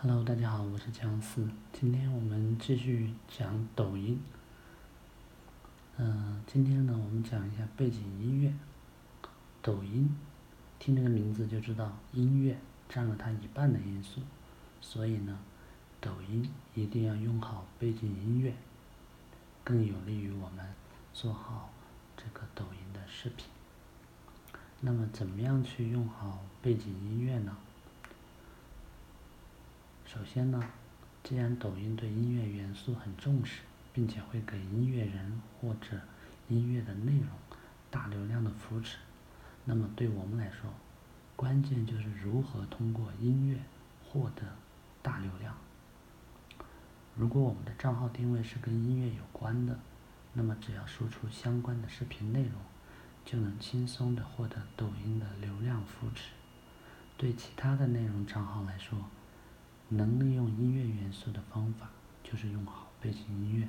Hello，大家好，我是姜思。今天我们继续讲抖音。嗯，今天呢，我们讲一下背景音乐。抖音，听这个名字就知道音乐占了它一半的因素，所以呢，抖音一定要用好背景音乐，更有利于我们做好这个抖音的视频。那么，怎么样去用好背景音乐呢？首先呢，既然抖音对音乐元素很重视，并且会给音乐人或者音乐的内容大流量的扶持，那么对我们来说，关键就是如何通过音乐获得大流量。如果我们的账号定位是跟音乐有关的，那么只要输出相关的视频内容，就能轻松的获得抖音的流量扶持。对其他的内容账号来说，能利用音乐元素的方法，就是用好背景音乐，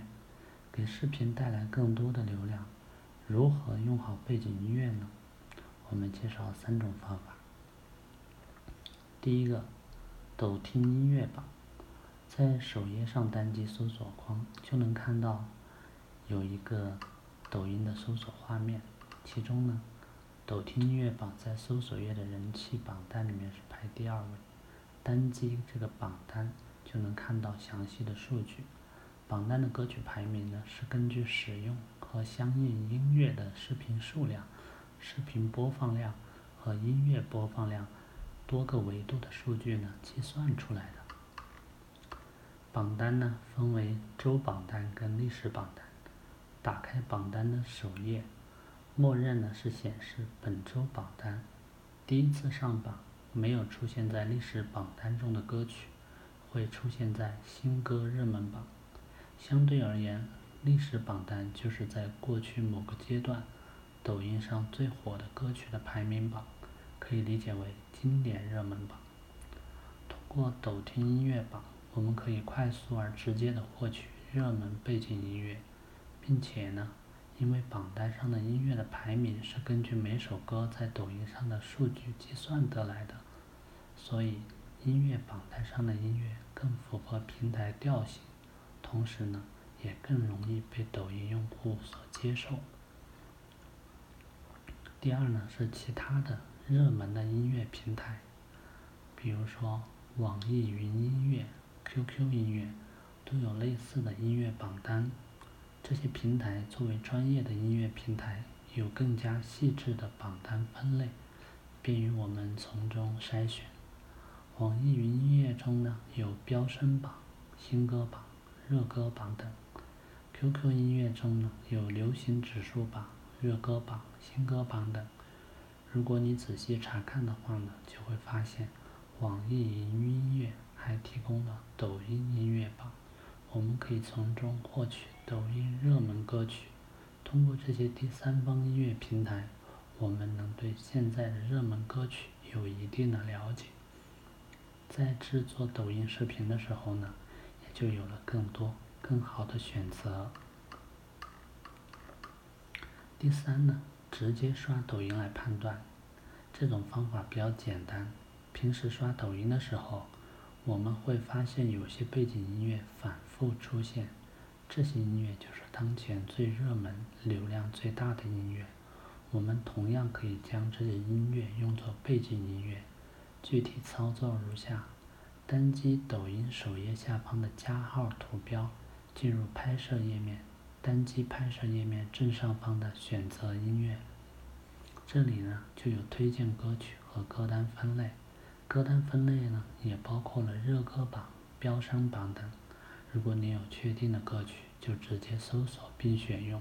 给视频带来更多的流量。如何用好背景音乐呢？我们介绍三种方法。第一个，抖听音乐榜，在首页上单击搜索框就能看到有一个抖音的搜索画面，其中呢，抖听音乐榜在搜索页的人气榜单里面是排第二位。单击这个榜单就能看到详细的数据。榜单的歌曲排名呢是根据使用和相应音乐的视频数量、视频播放量和音乐播放量多个维度的数据呢计算出来的。榜单呢分为周榜单跟历史榜单。打开榜单的首页，默认呢是显示本周榜单。第一次上榜。没有出现在历史榜单中的歌曲，会出现在新歌热门榜。相对而言，历史榜单就是在过去某个阶段，抖音上最火的歌曲的排名榜，可以理解为经典热门榜。通过抖听音乐榜，我们可以快速而直接的获取热门背景音乐，并且呢。因为榜单上的音乐的排名是根据每首歌在抖音上的数据计算得来的，所以音乐榜单上的音乐更符合平台调性，同时呢，也更容易被抖音用户所接受。第二呢是其他的热门的音乐平台，比如说网易云音乐、QQ 音乐，都有类似的音乐榜单。这些平台作为专业的音乐平台，有更加细致的榜单分类，便于我们从中筛选。网易云音乐中呢有飙升榜、新歌榜、热歌榜等；QQ 音乐中呢有流行指数榜、热歌榜、新歌榜等。如果你仔细查看的话呢，就会发现网易云音乐还提供了抖音音乐榜。我们可以从中获取抖音热门歌曲。通过这些第三方音乐平台，我们能对现在的热门歌曲有一定的了解。在制作抖音视频的时候呢，也就有了更多、更好的选择。第三呢，直接刷抖音来判断，这种方法比较简单。平时刷抖音的时候，我们会发现有些背景音乐反复出现，这些音乐就是当前最热门、流量最大的音乐。我们同样可以将这些音乐用作背景音乐。具体操作如下：单击抖音首页下方的加号图标，进入拍摄页面，单击拍摄页面正上方的选择音乐，这里呢就有推荐歌曲和歌单分类。歌单分类呢，也包括了热歌榜、飙升榜等。如果你有确定的歌曲，就直接搜索并选用；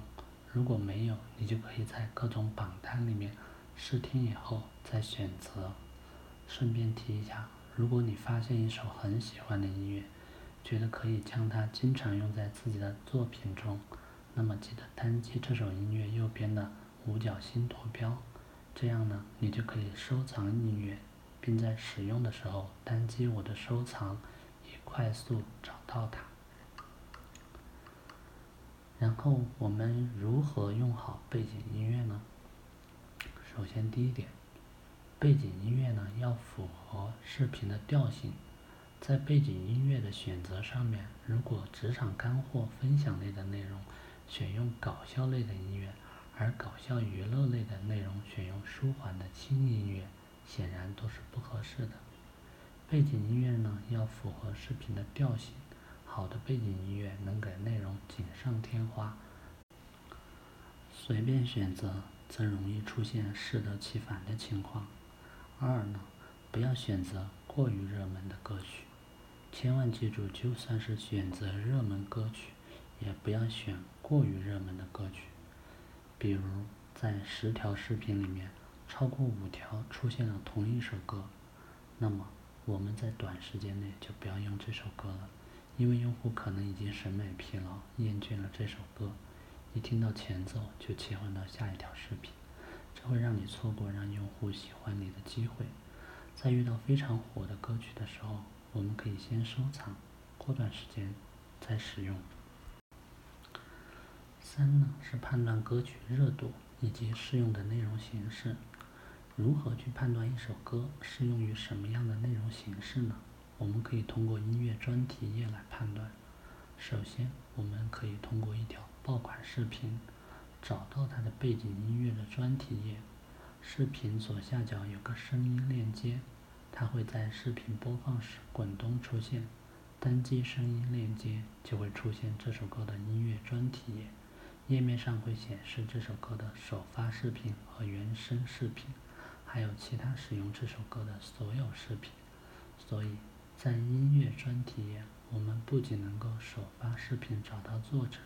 如果没有，你就可以在各种榜单里面试听以后再选择。顺便提一下，如果你发现一首很喜欢的音乐，觉得可以将它经常用在自己的作品中，那么记得单击这首音乐右边的五角星图标，这样呢，你就可以收藏音乐。并在使用的时候单击我的收藏，以快速找到它。然后我们如何用好背景音乐呢？首先第一点，背景音乐呢要符合视频的调性，在背景音乐的选择上面，如果职场干货分享类的内容选用搞笑类的音乐，而搞笑娱乐类的内容选用舒缓的轻音乐，显然都是不合适的。背景音乐呢，要符合视频的调性，好的背景音乐能给内容锦上添花。随便选择，则容易出现适得其反的情况。二呢，不要选择过于热门的歌曲。千万记住，就算是选择热门歌曲，也不要选过于热门的歌曲。比如，在十条视频里面，超过五条出现了同一首歌，那么我们在短时间内就不要用这首歌了，因为用户可能已经审美疲劳，厌倦了这首歌，一听到前奏就切换到下一条视频，这会让你错过让用户喜欢你的机会。在遇到非常火的歌曲的时候，我们可以先收藏，过段时间再使用。三呢是判断歌曲热度以及适用的内容形式。如何去判断一首歌适用于什么样的内容形式呢？我们可以通过音乐专题页来判断。首先，我们可以通过一条爆款视频，找到它的背景音乐的专题页。视频左下角有个声音链接，它会在视频播放时滚动出现，单击声音链接就会出现这首歌的音乐专题页，页面上会显示这首歌的首发视频和原声视频，还有其他使用这首歌的所有视频。所以在音乐专题，我们不仅能够首发视频找到作者，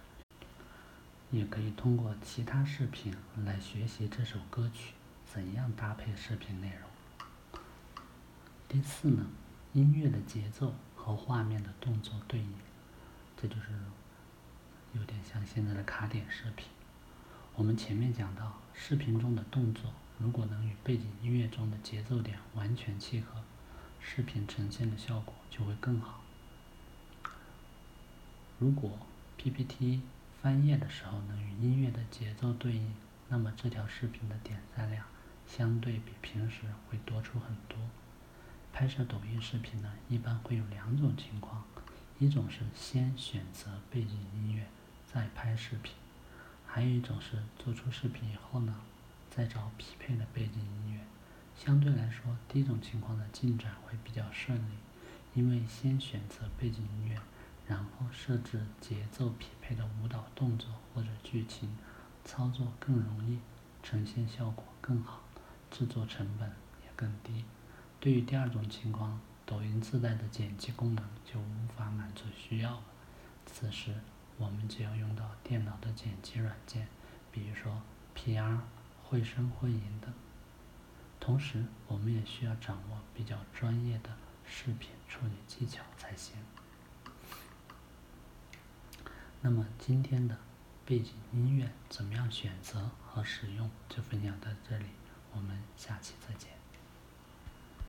也可以通过其他视频来学习这首歌曲。怎样搭配视频内容？第四呢，音乐的节奏和画面的动作对应，这就是有点像现在的卡点视频。我们前面讲到，视频中的动作如果能与背景音乐中的节奏点完全契合，视频呈现的效果就会更好。如果 PPT 翻页的时候能与音乐的节奏对应，那么这条视频的点赞量。相对比平时会多出很多。拍摄抖音视频呢，一般会有两种情况，一种是先选择背景音乐再拍视频，还有一种是做出视频以后呢，再找匹配的背景。相对来说，第一种情况的进展会比较顺利，因为先选择背景音乐，然后设置节奏匹配的舞蹈动作或者剧情，操作更容易，呈现效果更好。制作成本也更低。对于第二种情况，抖音自带的剪辑功能就无法满足需要了。此时，我们就要用到电脑的剪辑软件，比如说 PR、绘声绘影等。同时，我们也需要掌握比较专业的视频处理技巧才行。那么，今天的背景音乐怎么样选择和使用，就分享到这里。我们下期再见。